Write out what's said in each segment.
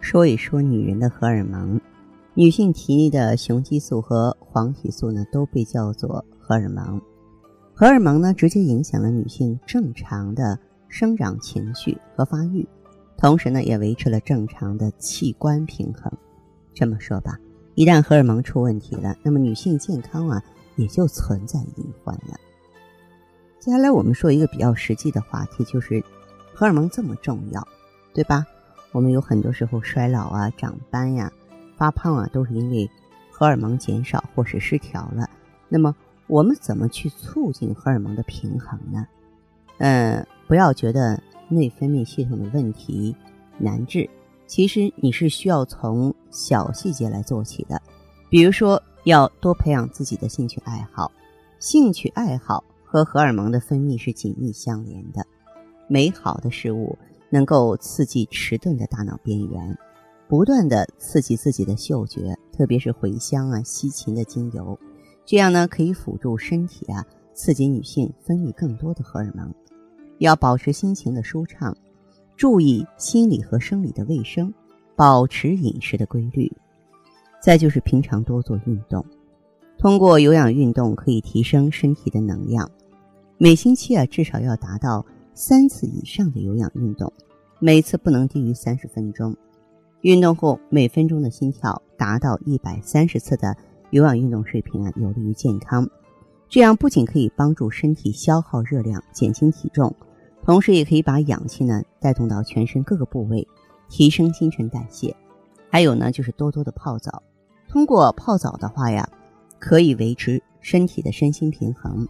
说一说女人的荷尔蒙，女性体内的雄激素和黄体素呢，都被叫做荷尔蒙。荷尔蒙呢，直接影响了女性正常的生长、情绪和发育，同时呢，也维持了正常的器官平衡。这么说吧，一旦荷尔蒙出问题了，那么女性健康啊，也就存在隐患了。接下来我们说一个比较实际的话题，就是荷尔蒙这么重要，对吧？我们有很多时候衰老啊、长斑呀、发胖啊，都是因为荷尔蒙减少或是失调了。那么，我们怎么去促进荷尔蒙的平衡呢？嗯，不要觉得内分泌系统的问题难治，其实你是需要从小细节来做起的。比如说，要多培养自己的兴趣爱好，兴趣爱好和荷尔蒙的分泌是紧密相连的。美好的事物。能够刺激迟钝的大脑边缘，不断的刺激自己的嗅觉，特别是茴香啊、西芹的精油，这样呢可以辅助身体啊，刺激女性分泌更多的荷尔蒙。要保持心情的舒畅，注意心理和生理的卫生，保持饮食的规律。再就是平常多做运动，通过有氧运动可以提升身体的能量。每星期啊至少要达到。三次以上的有氧运动，每次不能低于三十分钟。运动后每分钟的心跳达到一百三十次的有氧运动水平啊，有利于健康。这样不仅可以帮助身体消耗热量、减轻体重，同时也可以把氧气呢带动到全身各个部位，提升新陈代谢。还有呢，就是多多的泡澡。通过泡澡的话呀，可以维持身体的身心平衡。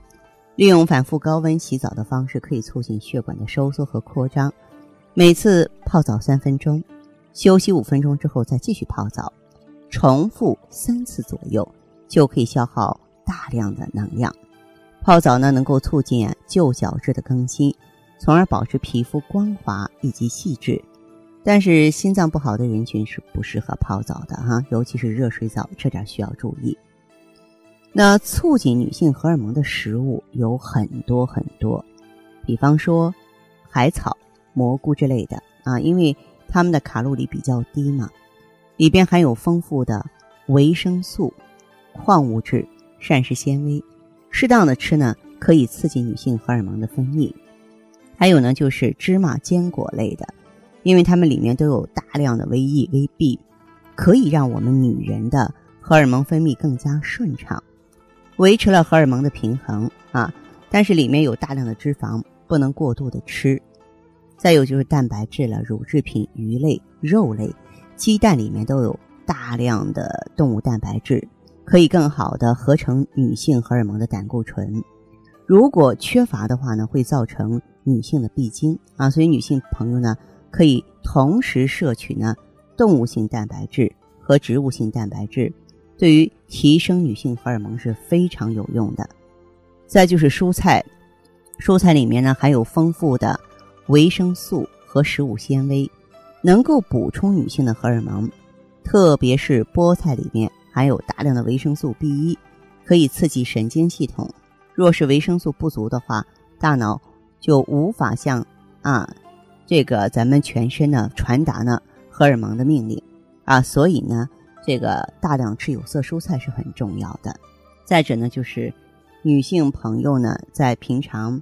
利用反复高温洗澡的方式，可以促进血管的收缩和扩张。每次泡澡三分钟，休息五分钟之后再继续泡澡，重复三次左右，就可以消耗大量的能量。泡澡呢，能够促进旧角质的更新，从而保持皮肤光滑以及细致。但是心脏不好的人群是不适合泡澡的哈，尤其是热水澡，这点需要注意。那促进女性荷尔蒙的食物有很多很多，比方说海草、蘑菇之类的啊，因为它们的卡路里比较低嘛，里边含有丰富的维生素、矿物质、膳食纤维，适当的吃呢可以刺激女性荷尔蒙的分泌。还有呢就是芝麻、坚果类的，因为它们里面都有大量的维 E、维 B，可以让我们女人的荷尔蒙分泌更加顺畅。维持了荷尔蒙的平衡啊，但是里面有大量的脂肪，不能过度的吃。再有就是蛋白质了，乳制品、鱼类、肉类、鸡蛋里面都有大量的动物蛋白质，可以更好的合成女性荷尔蒙的胆固醇。如果缺乏的话呢，会造成女性的闭经啊。所以女性朋友呢，可以同时摄取呢动物性蛋白质和植物性蛋白质。对于提升女性荷尔蒙是非常有用的。再就是蔬菜，蔬菜里面呢含有丰富的维生素和食物纤维，能够补充女性的荷尔蒙。特别是菠菜里面含有大量的维生素 B 一，可以刺激神经系统。若是维生素不足的话，大脑就无法向啊这个咱们全身呢传达呢荷尔蒙的命令啊，所以呢。这个大量吃有色蔬菜是很重要的。再者呢，就是女性朋友呢，在平常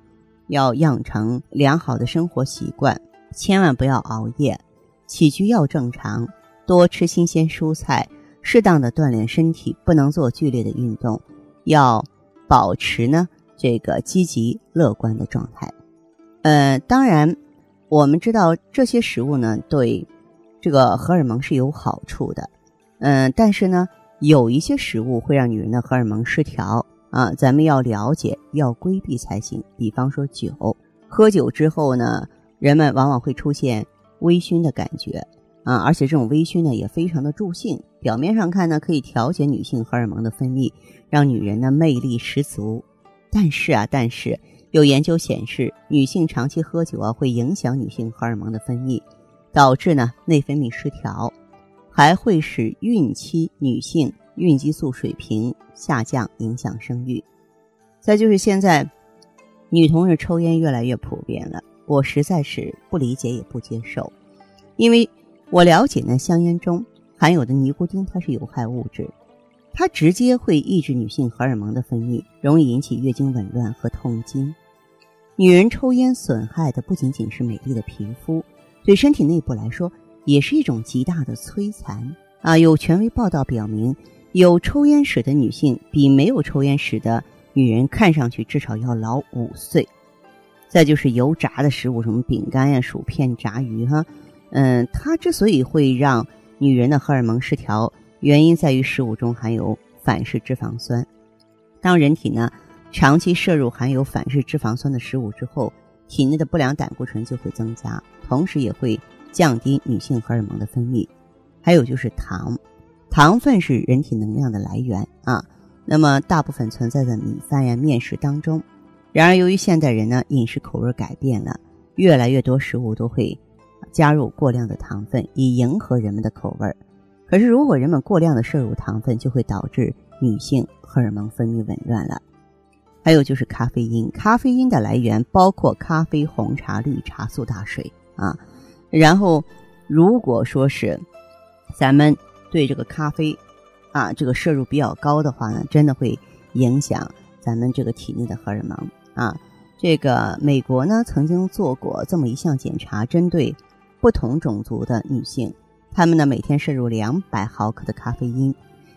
要养成良好的生活习惯，千万不要熬夜，起居要正常，多吃新鲜蔬菜，适当的锻炼身体，不能做剧烈的运动，要保持呢这个积极乐观的状态。呃，当然，我们知道这些食物呢，对这个荷尔蒙是有好处的。嗯，但是呢，有一些食物会让女人的荷尔蒙失调啊，咱们要了解，要规避才行。比方说酒，喝酒之后呢，人们往往会出现微醺的感觉，啊，而且这种微醺呢也非常的助兴。表面上看呢，可以调节女性荷尔蒙的分泌，让女人呢魅力十足。但是啊，但是有研究显示，女性长期喝酒啊，会影响女性荷尔蒙的分泌，导致呢内分泌失调，还会使孕期女性孕激素水平下降，影响生育。再就是现在，女同志抽烟越来越普遍了，我实在是不理解也不接受，因为我了解呢，香烟中含有的尼古丁它是有害物质，它直接会抑制女性荷尔蒙的分泌，容易引起月经紊乱和痛经。女人抽烟损害的不仅仅是美丽的皮肤，对身体内部来说也是一种极大的摧残啊！有权威报道表明，有抽烟史的女性比没有抽烟史的。女人看上去至少要老五岁，再就是油炸的食物，什么饼干呀、薯片、炸鱼哈，嗯，它之所以会让女人的荷尔蒙失调，原因在于食物中含有反式脂肪酸。当人体呢长期摄入含有反式脂肪酸的食物之后，体内的不良胆固醇就会增加，同时也会降低女性荷尔蒙的分泌。还有就是糖，糖分是人体能量的来源啊。那么大部分存在在米饭呀、面食当中。然而，由于现代人呢饮食口味改变了，越来越多食物都会加入过量的糖分，以迎合人们的口味。可是，如果人们过量的摄入糖分，就会导致女性荷尔蒙分泌紊乱了。还有就是咖啡因，咖啡因的来源包括咖啡、红茶、绿茶、苏打水啊。然后，如果说是咱们对这个咖啡，啊，这个摄入比较高的话呢，真的会影响咱们这个体内的荷尔蒙啊。这个美国呢曾经做过这么一项检查，针对不同种族的女性，她们呢每天摄入两百毫克的咖啡因，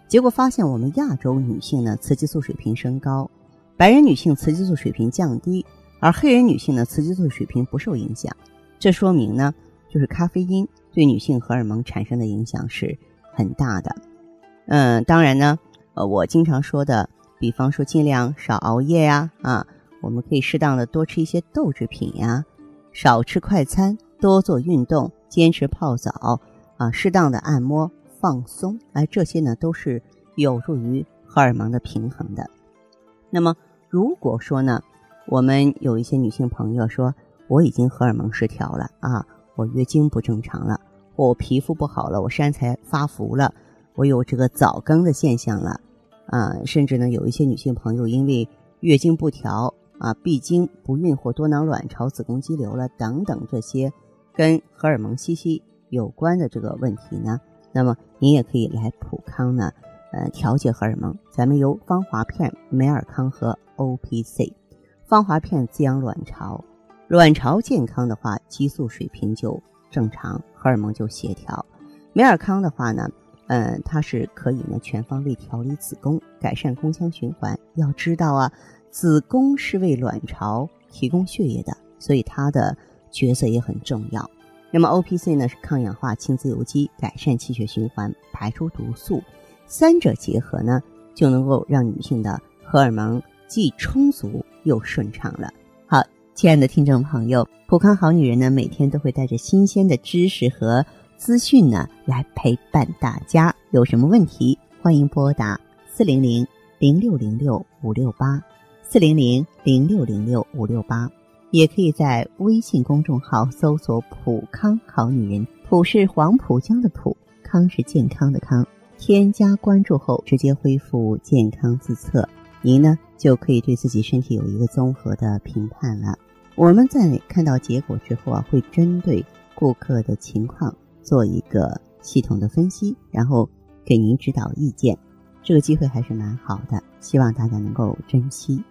结果发现我们亚洲女性呢雌激素水平升高，白人女性雌激素水平降低，而黑人女性呢雌激素水平不受影响。这说明呢，就是咖啡因对女性荷尔蒙产生的影响是很大的。嗯，当然呢，呃，我经常说的，比方说尽量少熬夜呀，啊，我们可以适当的多吃一些豆制品呀，少吃快餐，多做运动，坚持泡澡，啊，适当的按摩放松，哎，这些呢都是有助于荷尔蒙的平衡的。那么，如果说呢，我们有一些女性朋友说我已经荷尔蒙失调了啊，我月经不正常了，我皮肤不好了，我身材发福了。我有这个早更的现象了，啊，甚至呢，有一些女性朋友因为月经不调啊、闭经、不孕或多囊卵巢、子宫肌瘤了等等这些跟荷尔蒙息息有关的这个问题呢，那么您也可以来普康呢，呃，调节荷尔蒙。咱们有芳华片、美尔康和 O P C。芳华片滋养卵巢，卵巢健康的话，激素水平就正常，荷尔蒙就协调。美尔康的话呢。嗯，它是可以呢全方位调理子宫，改善宫腔循环。要知道啊，子宫是为卵巢提供血液的，所以它的角色也很重要。那么 O P C 呢是抗氧化、清自由基，改善气血循环，排出毒素，三者结合呢就能够让女性的荷尔蒙既充足又顺畅了。亲爱的听众朋友，普康好女人呢每天都会带着新鲜的知识和。资讯呢，来陪伴大家。有什么问题，欢迎拨打四零零零六零六五六八，四零零零六零六五六八，也可以在微信公众号搜索“普康好女人”，普是黄浦江的浦，康是健康的康。添加关注后，直接恢复健康自测，您呢就可以对自己身体有一个综合的评判了。我们在看到结果之后啊，会针对顾客的情况。做一个系统的分析，然后给您指导意见，这个机会还是蛮好的，希望大家能够珍惜。